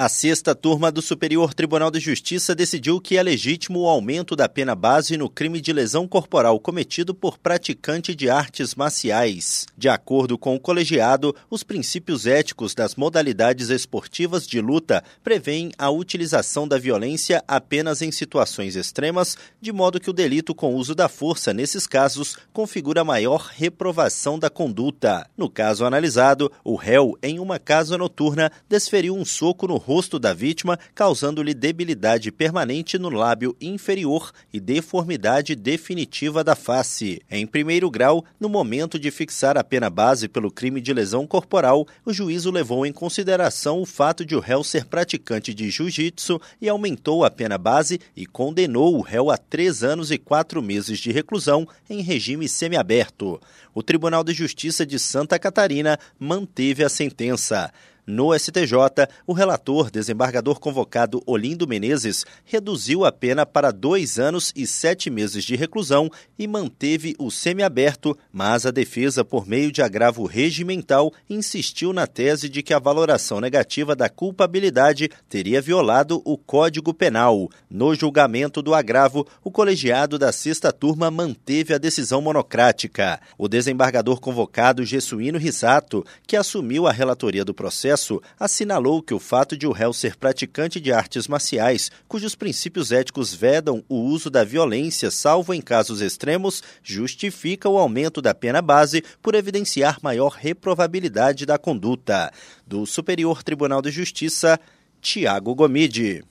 A sexta turma do Superior Tribunal de Justiça decidiu que é legítimo o aumento da pena base no crime de lesão corporal cometido por praticante de artes marciais. De acordo com o colegiado, os princípios éticos das modalidades esportivas de luta prevêem a utilização da violência apenas em situações extremas, de modo que o delito com uso da força nesses casos configura maior reprovação da conduta. No caso analisado, o réu, em uma casa noturna, desferiu um soco no rosto da vítima, causando-lhe debilidade permanente no lábio inferior e deformidade definitiva da face. Em primeiro grau, no momento de fixar a pena base pelo crime de lesão corporal, o juízo levou em consideração o fato de o réu ser praticante de jiu-jitsu e aumentou a pena base e condenou o réu a três anos e quatro meses de reclusão em regime semiaberto. O Tribunal de Justiça de Santa Catarina manteve a sentença. No STJ, o relator, desembargador convocado Olindo Menezes, reduziu a pena para dois anos e sete meses de reclusão e manteve o semiaberto, mas a defesa, por meio de agravo regimental, insistiu na tese de que a valoração negativa da culpabilidade teria violado o Código Penal. No julgamento do agravo, o colegiado da sexta turma manteve a decisão monocrática. O desembargador convocado Gessuíno Risato, que assumiu a relatoria do processo, processo, assinalou que o fato de o réu ser praticante de artes marciais, cujos princípios éticos vedam o uso da violência, salvo em casos extremos, justifica o aumento da pena base por evidenciar maior reprovabilidade da conduta. Do Superior Tribunal de Justiça, Tiago Gomide.